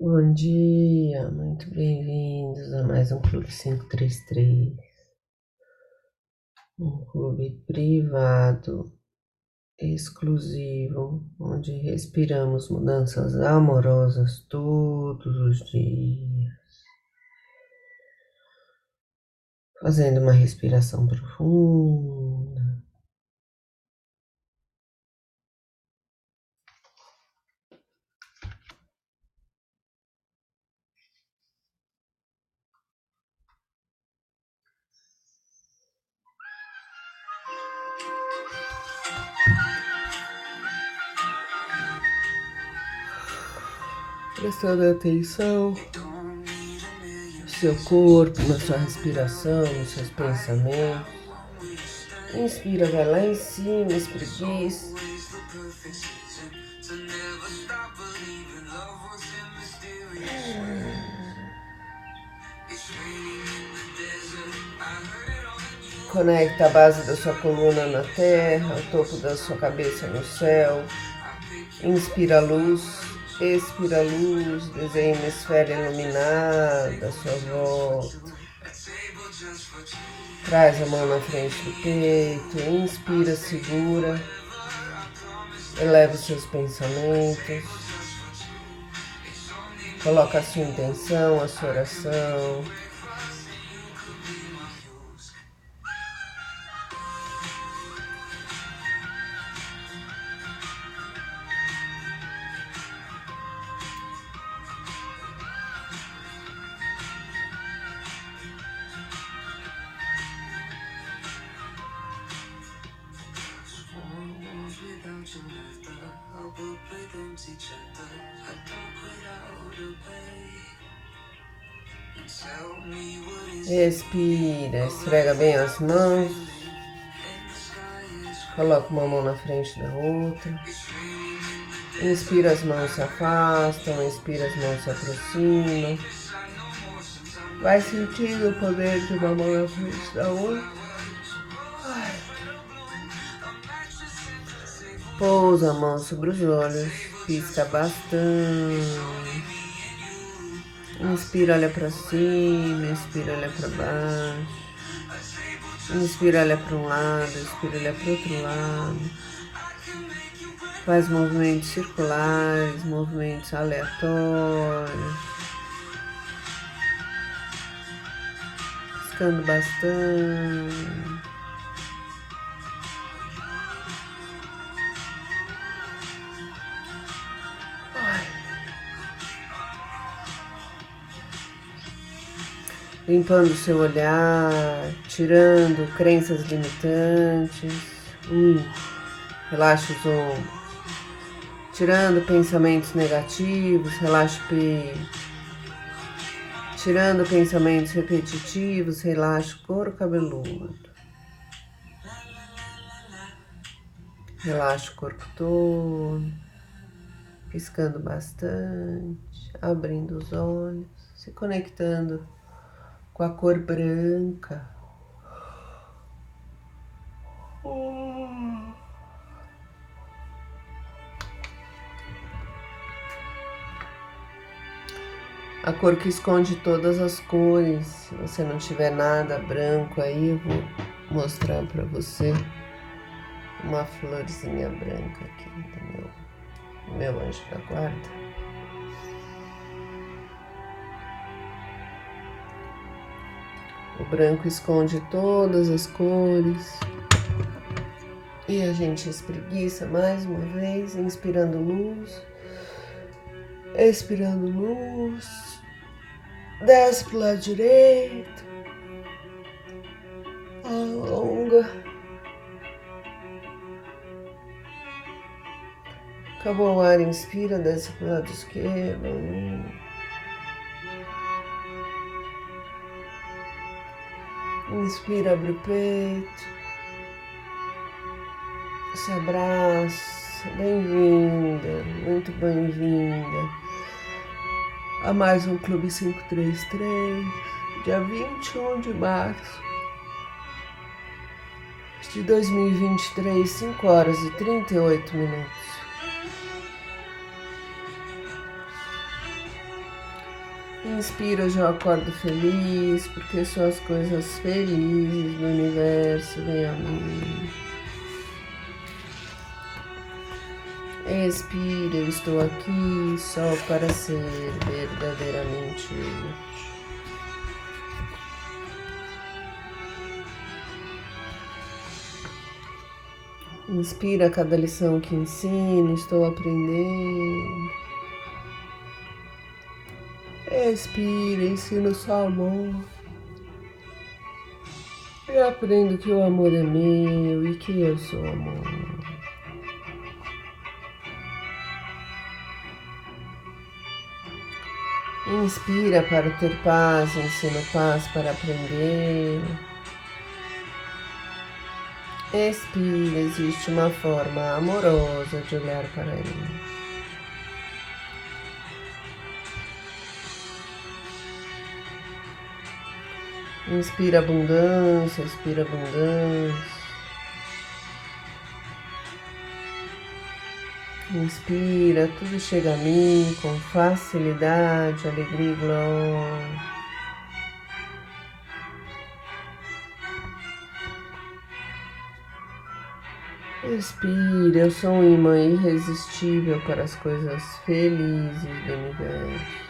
Bom dia, muito bem-vindos a mais um Clube 533, um clube privado, exclusivo, onde respiramos mudanças amorosas todos os dias, fazendo uma respiração profunda. Prestando atenção no seu corpo, na sua respiração, nos seus pensamentos. Inspira, vai lá em cima, espreguiça. Conecta a base da sua coluna na terra, o topo da sua cabeça no céu. Inspira a luz. Expira a luz, desenha uma esfera iluminada sua volta. Traz a mão na frente do peito, inspira, segura, eleva os seus pensamentos, coloca a sua intenção, a sua oração. Respira, esfrega bem as mãos. Coloca uma mão na frente da outra. Inspira, as mãos se afastam, expira, as mãos se aproximam. Vai sentindo o poder de uma mão na frente da outra. Pousa a mão sobre os olhos, pisca bastante. Inspira, olha para cima, expira, olha para baixo. Inspira, olha para um lado, expira, olha para outro lado. Faz movimentos circulares, movimentos aleatórios. Piscando bastante. Limpando o seu olhar, tirando crenças limitantes. Hum, relaxa os ombros. Tirando pensamentos negativos, relaxa o peito. Tirando pensamentos repetitivos, relaxa o couro cabeludo. Relaxa o corpo todo, piscando bastante, abrindo os olhos, se conectando com a cor branca. A cor que esconde todas as cores. Se você não tiver nada branco aí, eu vou mostrar para você uma florzinha branca aqui do meu, meu anjo da guarda. O branco esconde todas as cores. E a gente espreguiça mais uma vez, inspirando luz, expirando luz. Desce pro lado direito. Alonga. Acabou o ar, inspira, desce pro lado esquerdo. Inspira, abre o peito. Se abraça. Bem-vinda, muito bem-vinda a mais um Clube 533, dia 21 de março de 2023, 5 horas e 38 minutos. Inspira, eu acordo feliz, porque só as coisas felizes do universo vêm a mim. Expira, eu estou aqui só para ser verdadeiramente útil. Inspira cada lição que ensino, estou aprendendo. Expira, ensino só amor. Eu aprendo que o amor é meu e que eu sou amor. Inspira para ter paz, ensino paz para aprender. Expira, existe uma forma amorosa de olhar para ele. Inspira abundância, expira abundância. Inspira, tudo chega a mim com facilidade, alegria e glória. Expira, eu sou um imã irresistível para as coisas felizes do universo.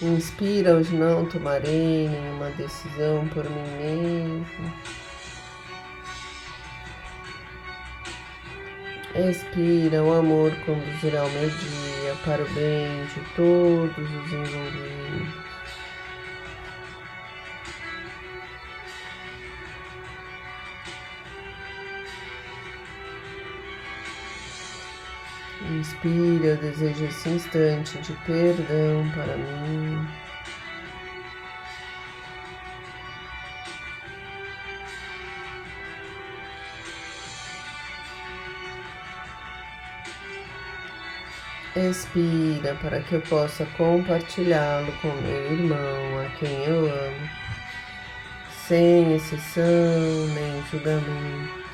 Inspira, hoje não tomarei nenhuma decisão por mim mesmo. Expira, o amor conduzirá o meu dia para o bem de todos os envolvidos. Inspira, eu desejo esse instante de perdão para mim. Expira para que eu possa compartilhá-lo com meu irmão, a quem eu amo, sem exceção nem julgamento.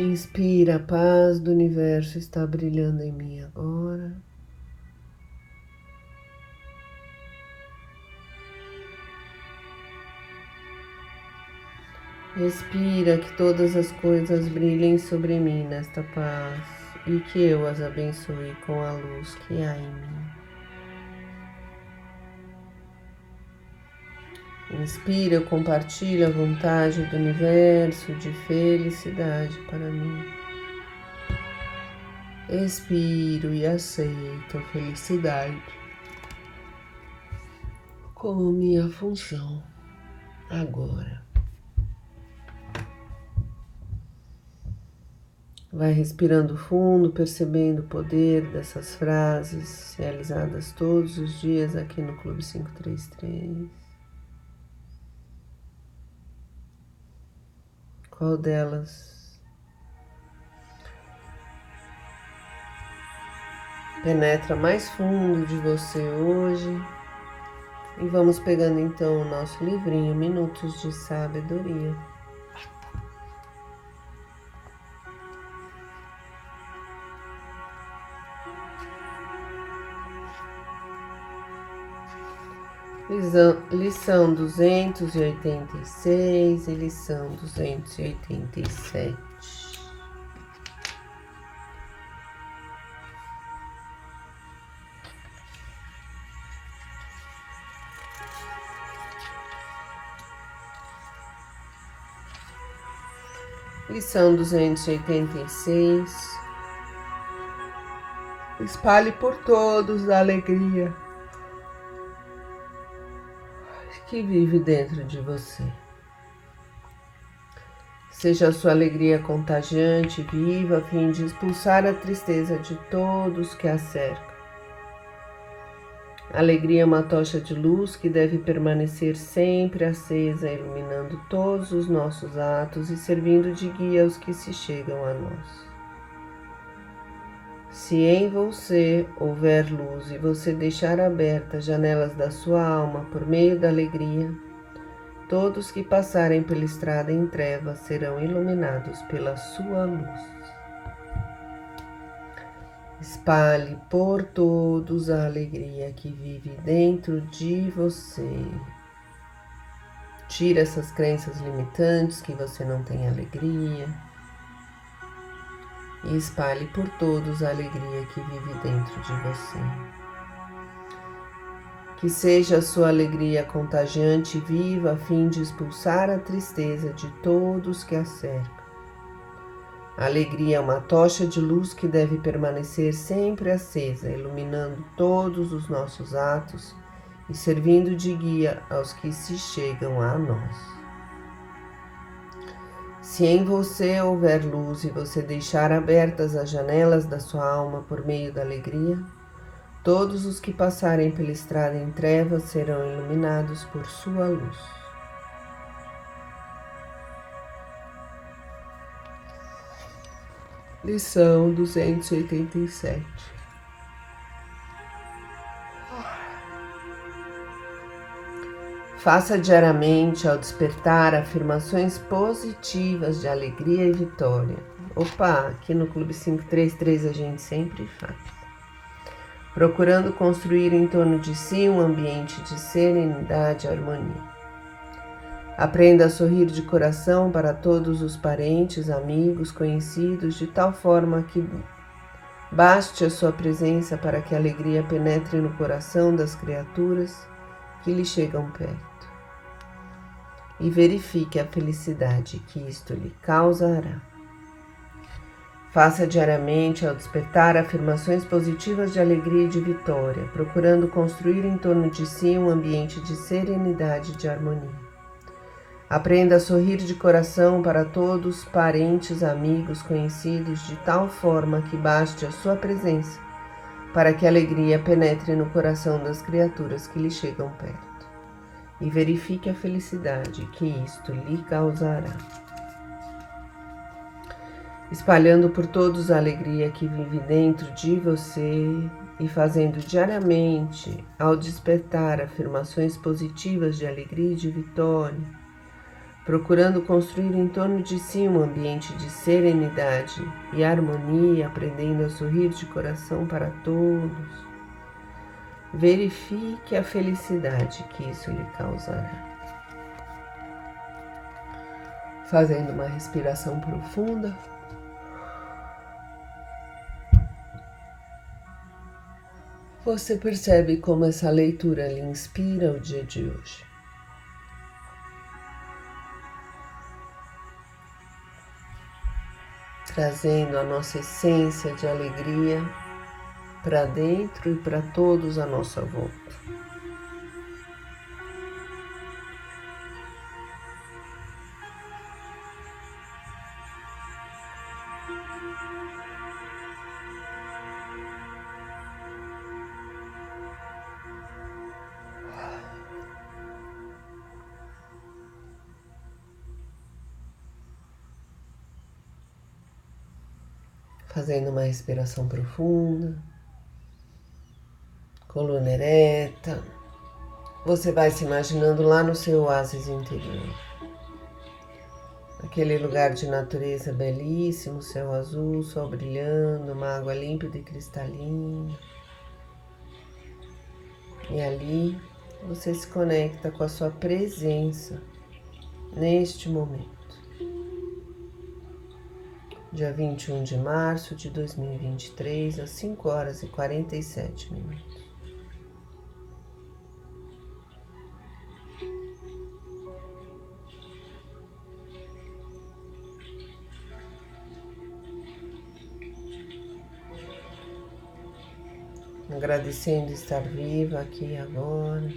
Inspira, a paz do universo está brilhando em mim agora. Respira que todas as coisas brilhem sobre mim nesta paz e que eu as abençoe com a luz que há em mim. Inspira, compartilha a vontade do universo de felicidade para mim. Expiro e aceito a felicidade como minha função agora. Vai respirando fundo, percebendo o poder dessas frases realizadas todos os dias aqui no Clube 533. Qual delas penetra mais fundo de você hoje? E vamos pegando então o nosso livrinho Minutos de Sabedoria. Lição, duzentos e oitenta seis lição duzentos e oitenta e sete. Lição duzentos e oitenta e seis. Espalhe por todos a alegria que vive dentro de você. Seja a sua alegria contagiante viva a fim de expulsar a tristeza de todos que a cercam. Alegria é uma tocha de luz que deve permanecer sempre acesa, iluminando todos os nossos atos e servindo de guia aos que se chegam a nós. Se em você houver luz e você deixar abertas as janelas da sua alma por meio da alegria, todos que passarem pela estrada em trevas serão iluminados pela sua luz. Espalhe por todos a alegria que vive dentro de você. Tire essas crenças limitantes que você não tem alegria e espalhe por todos a alegria que vive dentro de você. Que seja a sua alegria contagiante e viva a fim de expulsar a tristeza de todos que a cercam. A alegria é uma tocha de luz que deve permanecer sempre acesa, iluminando todos os nossos atos e servindo de guia aos que se chegam a nós. Se em você houver luz e você deixar abertas as janelas da sua alma por meio da alegria, todos os que passarem pela estrada em trevas serão iluminados por sua luz. Lição 287 Faça diariamente ao despertar afirmações positivas de alegria e vitória. Opa, aqui no Clube 533 a gente sempre faz. Procurando construir em torno de si um ambiente de serenidade e harmonia. Aprenda a sorrir de coração para todos os parentes, amigos, conhecidos, de tal forma que baste a sua presença para que a alegria penetre no coração das criaturas que lhe chegam perto e verifique a felicidade que isto lhe causará. Faça diariamente ao despertar afirmações positivas de alegria e de vitória, procurando construir em torno de si um ambiente de serenidade e de harmonia. Aprenda a sorrir de coração para todos, parentes, amigos, conhecidos, de tal forma que baste a sua presença para que a alegria penetre no coração das criaturas que lhe chegam perto e verifique a felicidade que isto lhe causará. Espalhando por todos a alegria que vive dentro de você e fazendo diariamente, ao despertar, afirmações positivas de alegria e de vitória, procurando construir em torno de si um ambiente de serenidade e harmonia, aprendendo a sorrir de coração para todos verifique a felicidade que isso lhe causará. Fazendo uma respiração profunda. Você percebe como essa leitura lhe inspira o dia de hoje. Trazendo a nossa essência de alegria para dentro e para todos à nossa volta. Fazendo uma respiração profunda coluna ereta. Você vai se imaginando lá no seu oásis interior. Aquele lugar de natureza belíssimo, céu azul, sol brilhando, uma água límpida e cristalina. E ali você se conecta com a sua presença neste momento. Dia 21 de março de 2023, às 5 horas e 47 minutos. Agradecendo estar viva aqui agora.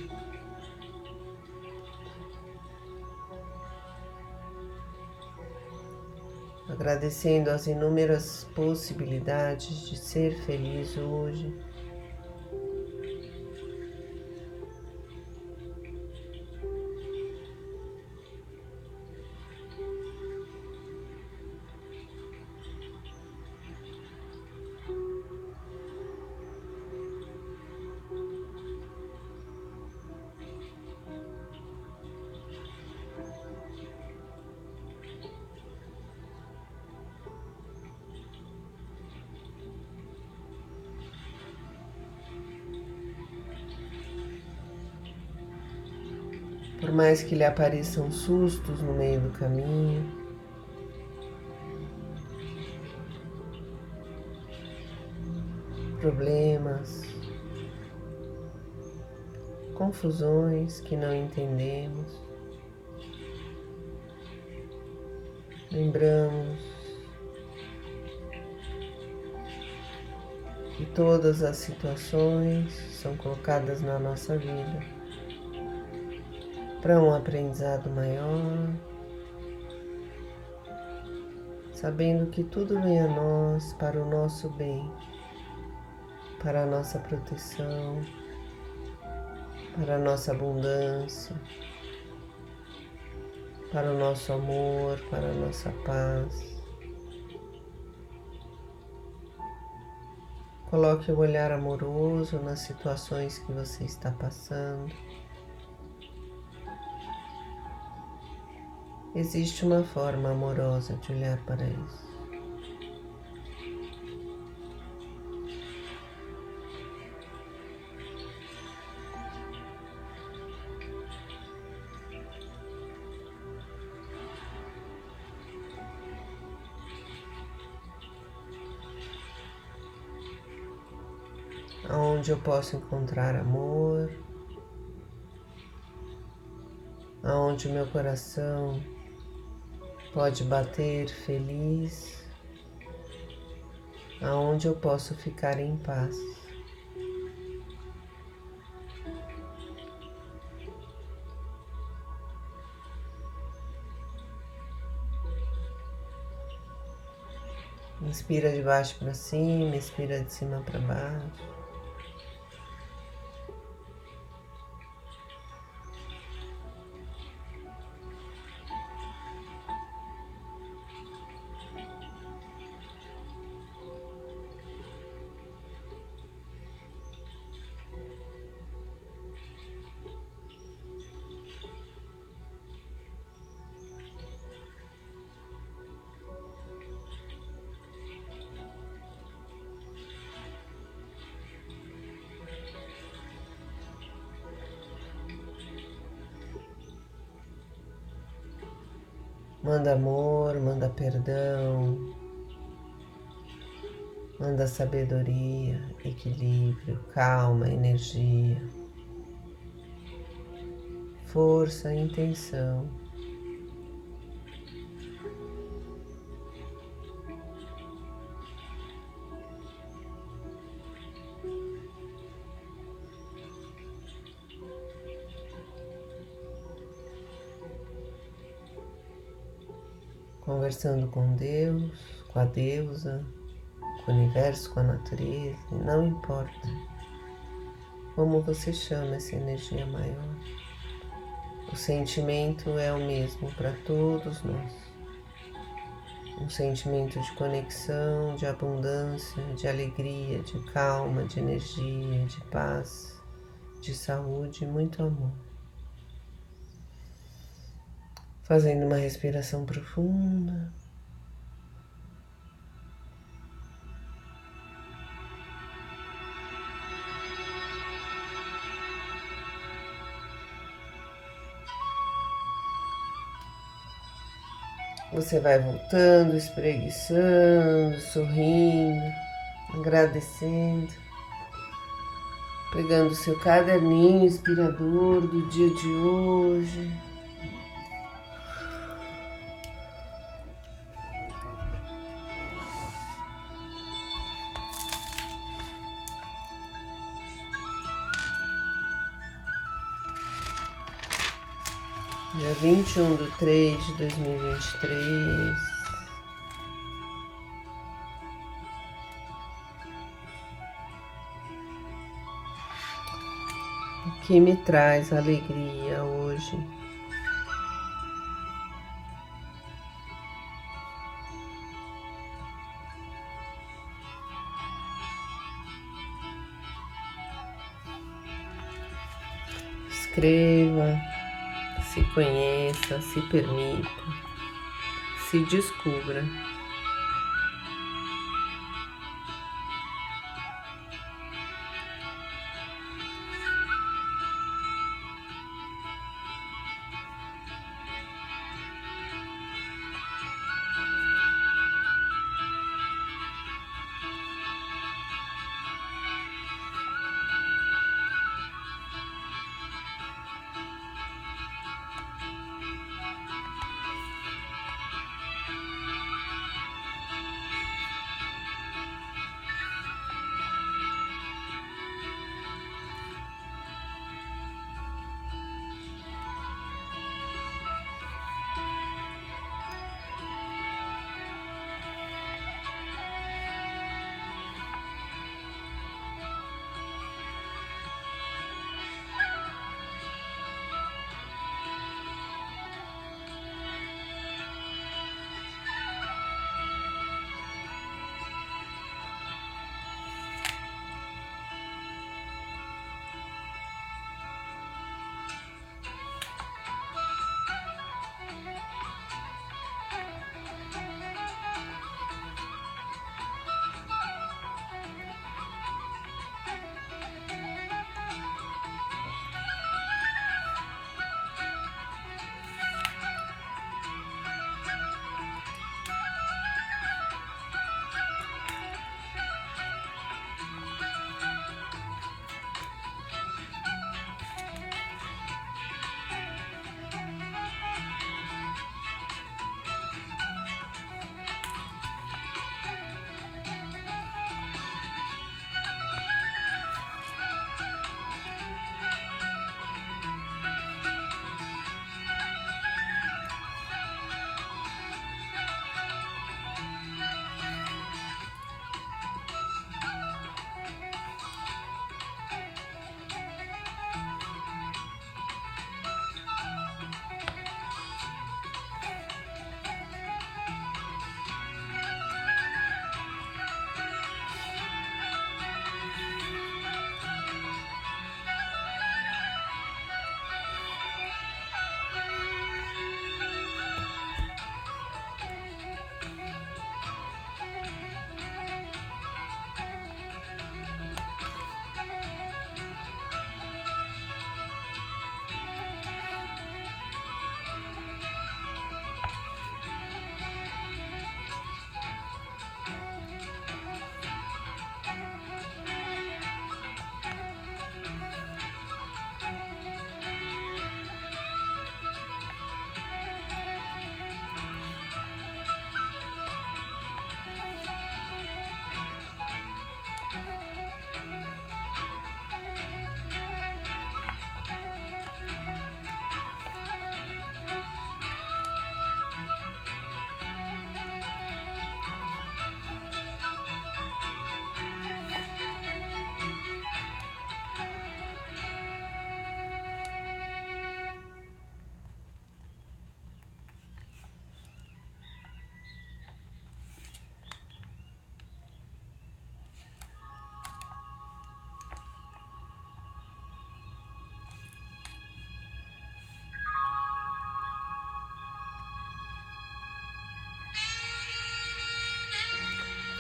Agradecendo as inúmeras possibilidades de ser feliz hoje. Por mais que lhe apareçam sustos no meio do caminho, problemas, confusões que não entendemos, lembramos. Que todas as situações são colocadas na nossa vida para um aprendizado maior, sabendo que tudo vem a nós para o nosso bem, para a nossa proteção, para a nossa abundância, para o nosso amor, para a nossa paz. Coloque o olhar amoroso nas situações que você está passando. Existe uma forma amorosa de olhar para isso. Onde eu posso encontrar amor, aonde meu coração pode bater feliz, aonde eu posso ficar em paz. Inspira de baixo para cima, expira de cima para baixo. Manda amor, manda perdão, manda sabedoria, equilíbrio, calma, energia, força, intenção. Conversando com Deus, com a deusa, com o universo, com a natureza, não importa como você chama essa energia maior. O sentimento é o mesmo para todos nós. Um sentimento de conexão, de abundância, de alegria, de calma, de energia, de paz, de saúde e muito amor. Fazendo uma respiração profunda. Você vai voltando, espreguiçando, sorrindo, agradecendo, pegando seu caderninho inspirador do dia de hoje. 21 de 3 de 2023. O que me traz alegria hoje? Escreva se conheça, se permita, se descubra.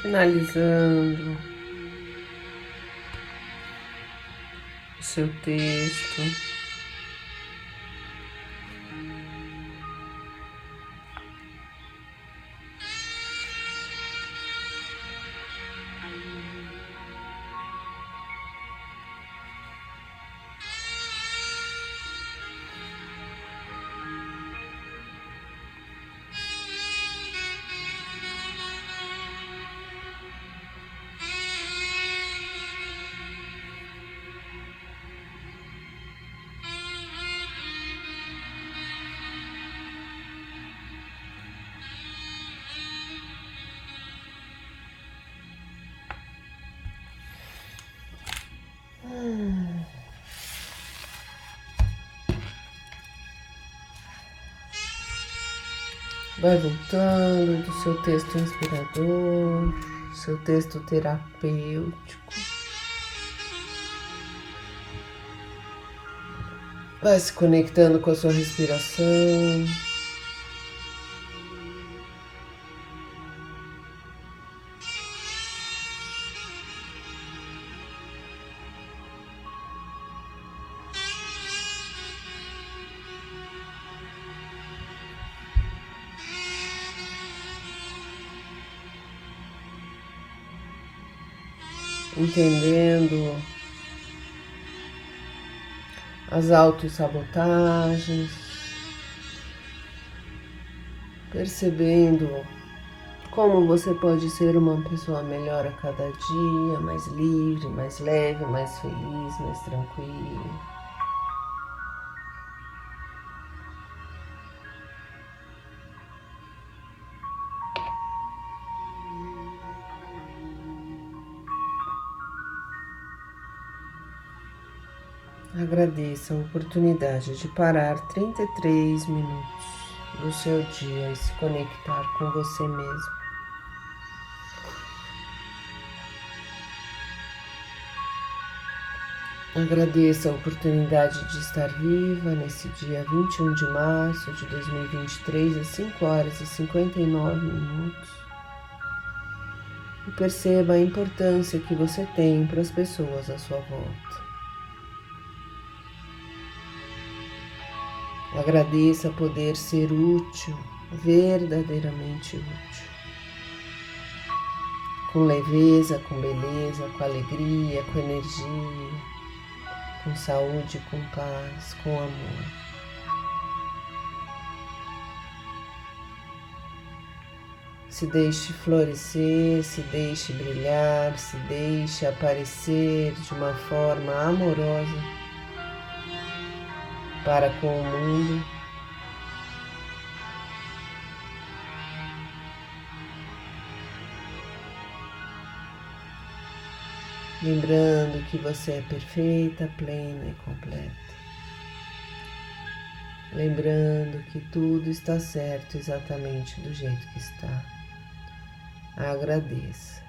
Finalizando o seu texto. Vai voltando do seu texto inspirador, seu texto terapêutico. Vai se conectando com a sua respiração. Entendendo as autossabotagens, percebendo como você pode ser uma pessoa melhor a cada dia, mais livre, mais leve, mais feliz, mais tranquila. Agradeça a oportunidade de parar 33 minutos do seu dia e se conectar com você mesmo. Agradeça a oportunidade de estar viva nesse dia 21 de março de 2023, às 5 horas e 59 minutos. E perceba a importância que você tem para as pessoas à sua volta. Agradeça poder ser útil, verdadeiramente útil. Com leveza, com beleza, com alegria, com energia, com saúde, com paz, com amor. Se deixe florescer, se deixe brilhar, se deixe aparecer de uma forma amorosa para com o mundo. Lembrando que você é perfeita, plena e completa. Lembrando que tudo está certo exatamente do jeito que está. Agradeça.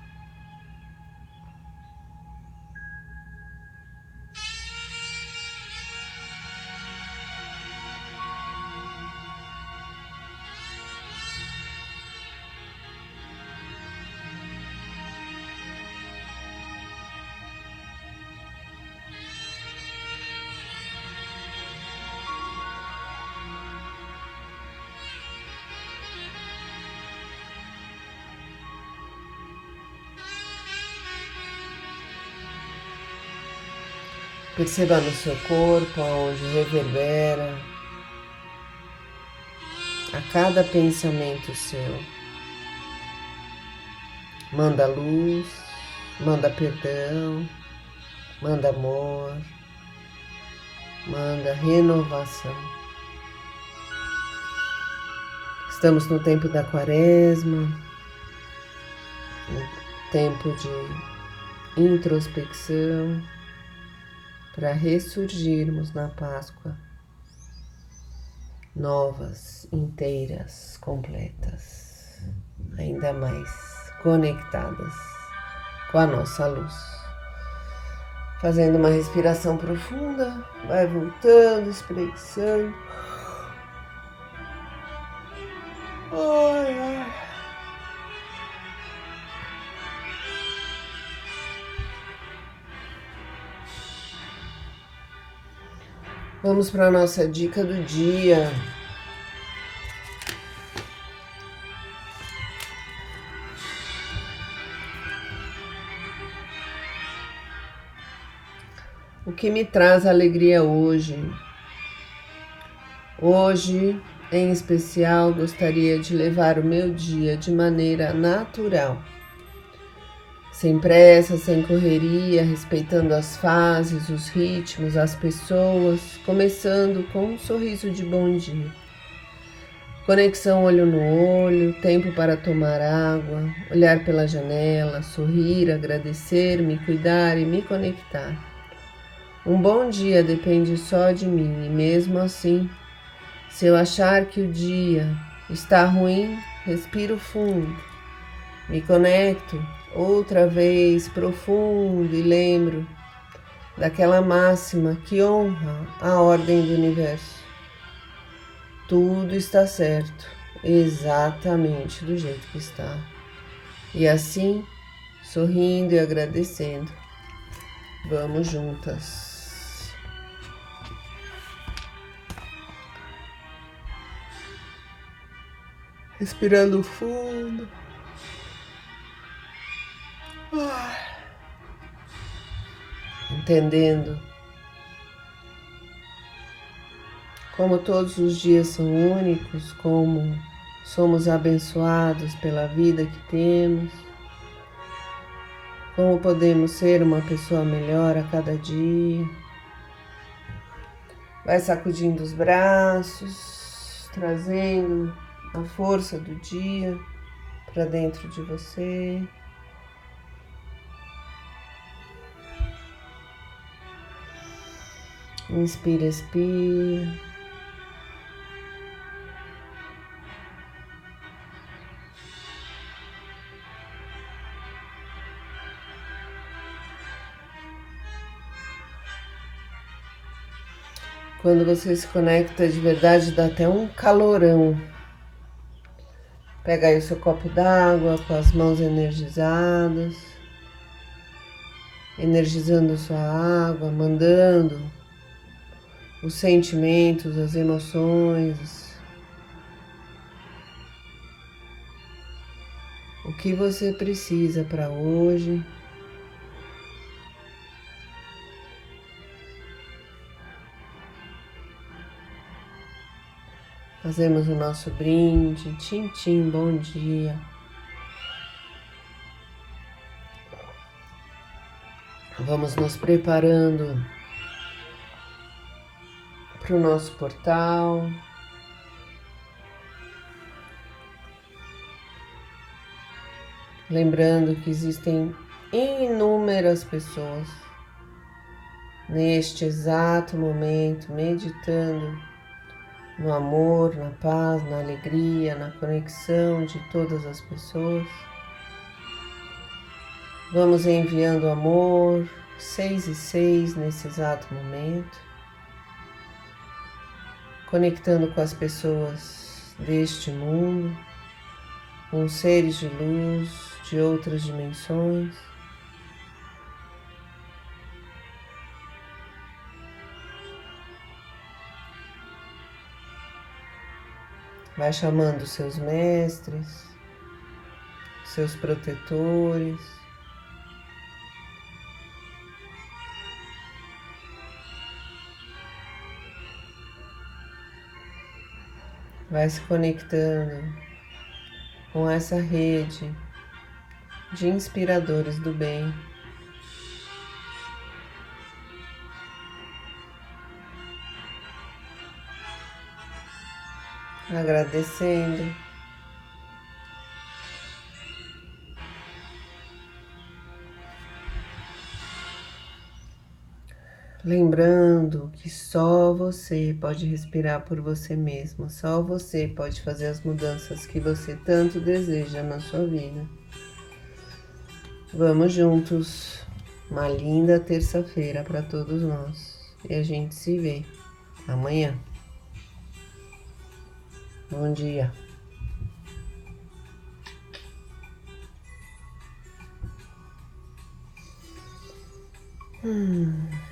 Perceba no seu corpo onde reverbera a cada pensamento seu. Manda luz, manda perdão, manda amor, manda renovação. Estamos no tempo da quaresma, no tempo de introspecção para ressurgirmos na Páscoa novas, inteiras, completas, ainda mais conectadas com a nossa luz. Fazendo uma respiração profunda, vai voltando, espreguiçando. Ai, Vamos para a nossa dica do dia. O que me traz alegria hoje? Hoje, em especial, gostaria de levar o meu dia de maneira natural sem pressa, sem correria, respeitando as fases, os ritmos, as pessoas, começando com um sorriso de bom dia. Conexão olho no olho, tempo para tomar água, olhar pela janela, sorrir, agradecer, me cuidar e me conectar. Um bom dia depende só de mim e mesmo assim, se eu achar que o dia está ruim, respiro fundo, me conecto outra vez profundo e lembro daquela máxima que honra a ordem do universo. Tudo está certo, exatamente do jeito que está. E assim, sorrindo e agradecendo, vamos juntas. Respirando fundo. Entendendo como todos os dias são únicos, como somos abençoados pela vida que temos, como podemos ser uma pessoa melhor a cada dia. Vai sacudindo os braços, trazendo a força do dia para dentro de você. Inspira, expira. Quando você se conecta de verdade, dá até um calorão. Pega aí o seu copo d'água com as mãos energizadas, energizando sua água, mandando os sentimentos, as emoções. O que você precisa para hoje. Fazemos o nosso brinde. Tchim, bom dia. Vamos nos preparando para o nosso portal. Lembrando que existem inúmeras pessoas neste exato momento meditando no amor, na paz, na alegria, na conexão de todas as pessoas. Vamos enviando amor, seis e seis nesse exato momento conectando com as pessoas deste mundo, com seres de luz de outras dimensões. Vai chamando seus mestres, seus protetores. Vai se conectando com essa rede de inspiradores do bem. Agradecendo Lembrando que só você pode respirar por você mesmo, só você pode fazer as mudanças que você tanto deseja na sua vida. Vamos juntos. Uma linda terça-feira para todos nós. E a gente se vê amanhã. Bom dia. Hum.